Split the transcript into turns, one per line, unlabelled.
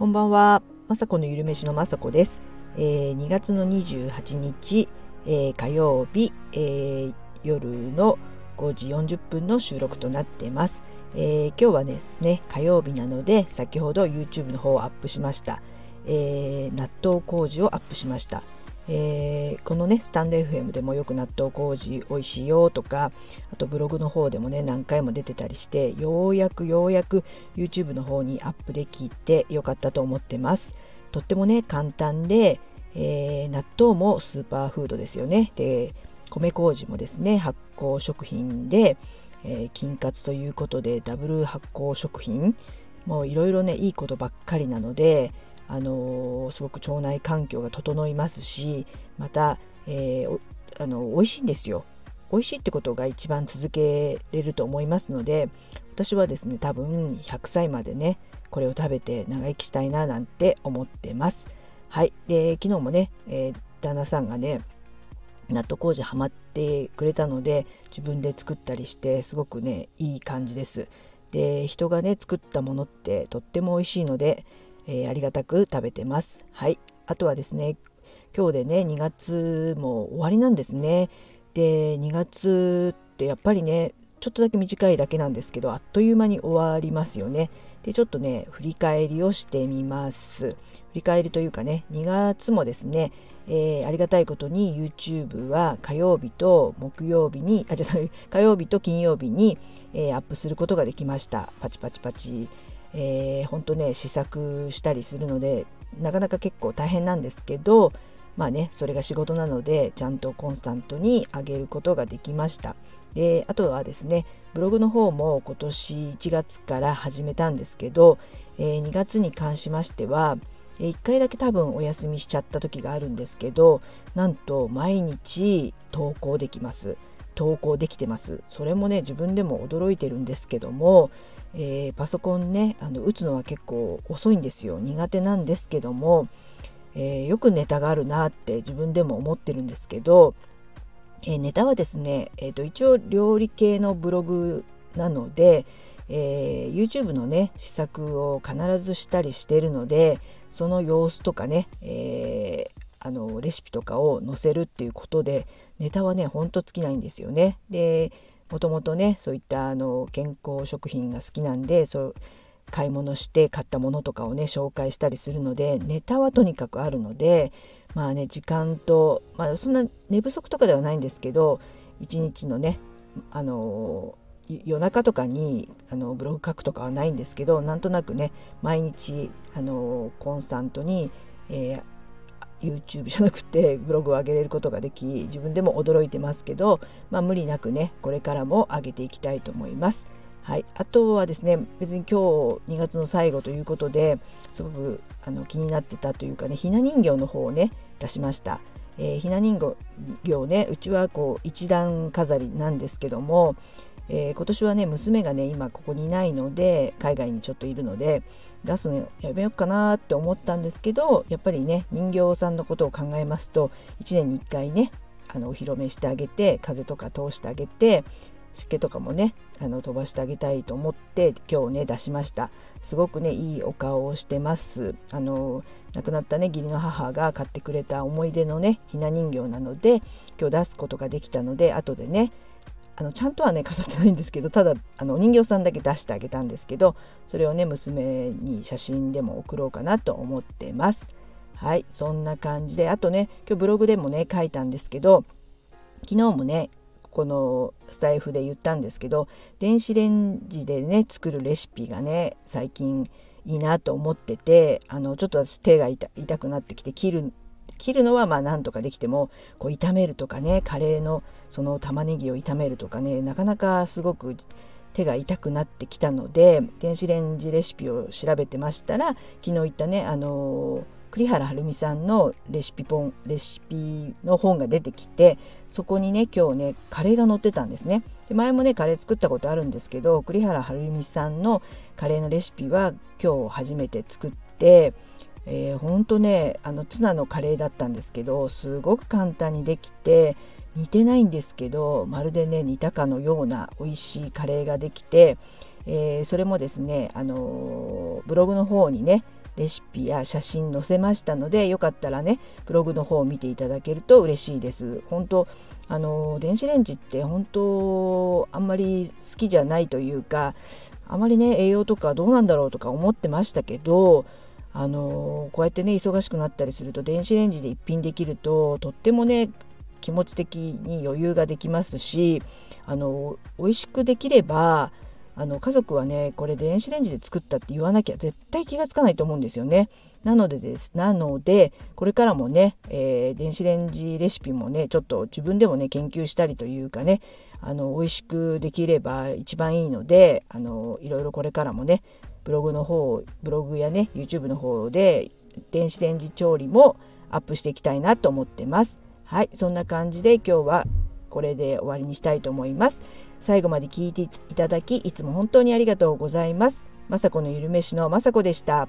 こんばんは、まさこのゆるめしのまさこです。えー、2月の28日、えー、火曜日、えー、夜の5時40分の収録となっています、え今日はですね、火曜日なので、先ほど YouTube の方をアップしました。え納豆麹をアップしました。えー、このねスタンド FM でもよく納豆麹美味しいよとかあとブログの方でもね何回も出てたりしてようやくようやく YouTube の方にアップできてよかったと思ってます。とってもね簡単で、えー、納豆もスーパーフードですよね。で米麹もですね発酵食品で、えー、菌活ということでダブル発酵食品もういろいろねいいことばっかりなのであのすごく腸内環境が整いますしまた、えー、あの美味しいんですよ。美味しいってことが一番続けれると思いますので私はですね多分100歳までねこれを食べて長生きしたいななんて思ってます。はいで昨日もね、えー、旦那さんがね納豆麹ハマってくれたので自分で作ったりしてすごくねいい感じです。で人がね作ったものってとっても美味しいのでえー、ありがたく食べてます。はい。あとはですね、今日でね、2月も終わりなんですね。で、2月ってやっぱりね、ちょっとだけ短いだけなんですけど、あっという間に終わりますよね。で、ちょっとね、振り返りをしてみます。振り返りというかね、2月もですね、えー、ありがたいことに YouTube は火曜日と木曜日に、あ、じゃ火曜日と金曜日に、えー、アップすることができました。パチパチパチ。えー、ほんとね試作したりするのでなかなか結構大変なんですけどまあねそれが仕事なのでちゃんとコンスタントに上げることができました。であとはですねブログの方も今年1月から始めたんですけど、えー、2月に関しましては1回だけ多分お休みしちゃった時があるんですけどなんと毎日投稿できます。投稿できてます。それもね自分でも驚いてるんですけどもえー、パソコンねあの打つのは結構遅いんですよ。苦手なんですけども、えー、よくネタがあるなって自分でも思ってるんですけど、えー、ネタはですね、えーと、一応料理系のブログなので、え YouTube のね試作を必ずしたりしてるのでその様子とかね、えーあのレシピとかを載せるっていうことでネタはねほんと尽きないんですよね。でもともとねそういったあの健康食品が好きなんでそう買い物して買ったものとかをね紹介したりするのでネタはとにかくあるのでまあね時間と、まあ、そんな寝不足とかではないんですけど一日のねあの夜中とかにあのブログ書くとかはないんですけどなんとなくね毎日あのコンスタントに、えー YouTube じゃなくてブログを上げれることができ自分でも驚いてますけど、まあ、無理なくねこれからも上げていきたいと思います。はい、あとはですね別に今日2月の最後ということですごくあの気になってたというかねひな人形の方をね出しました。えー、ひな人形ねうちはこう一段飾りなんですけども、えー、今年はね娘がね今ここにいないので海外にちょっといるので出すのやめようかなって思ったんですけどやっぱりね人形さんのことを考えますと1年に1回ねあのお披露目してあげて風とか通してあげて湿気とかもねあの飛ばしてあげたいと思って今日ね出しました。すごくねいいお顔をしてます。あの亡くなったね義理の母が買ってくれた思い出のねひな人形なので今日出すことができたので後でねあのちゃんとはね飾ってないんですけどただあのお人形さんだけ出してあげたんですけどそれをね娘に写真でも送ろうかなと思ってます。はいそんな感じであとね今日ブログでもね書いたんですけど昨日もねこのスタイフで言ったんですけど電子レンジでね作るレシピがね最近いいなと思っててあのちょっと私手が痛くなってきて切る切るのはまあなんとかできてもこう炒めるとかねカレーのその玉ねぎを炒めるとかねなかなかすごく手が痛くなってきたので電子レンジレシピを調べてましたら昨日言ったねあの栗原はるみさんのレシピ本レシピの本が出てきてそこにね今日ねカレーが載ってたんですね。で前もねカレー作ったことあるんですけど栗原はるみさんのカレーのレシピは今日初めて作ってえー、ほんとねあのツナのカレーだったんですけどすごく簡単にできて似てないんですけどまるでね似たかのような美味しいカレーができて、えー、それもですね、あのー、ブログの方にねレシピや写真載せましたのでよかったらねブログの方を見ていただけると嬉しいです。本当あの電子レンジって本当あんまり好きじゃないというかあまりね栄養とかどうなんだろうとか思ってましたけどあのこうやってね忙しくなったりすると電子レンジで一品できるととってもね気持ち的に余裕ができますしあの美味しくできればあの家族はねこれ電子レンジで作ったって言わなきゃ絶対気がつかないと思うんですよね。なのでですなのでこれからもね、えー、電子レンジレシピもねちょっと自分でもね研究したりというかねあの美味しくできれば一番いいのであのいろいろこれからもねブログの方ブログやね YouTube の方で電子レンジ調理もアップしていきたいなと思ってます。はいそんな感じで今日はこれで終わりにしたいと思います。最後まで聞いていただきいつも本当にありがとうございます。まさこのゆるめしの雅子でした。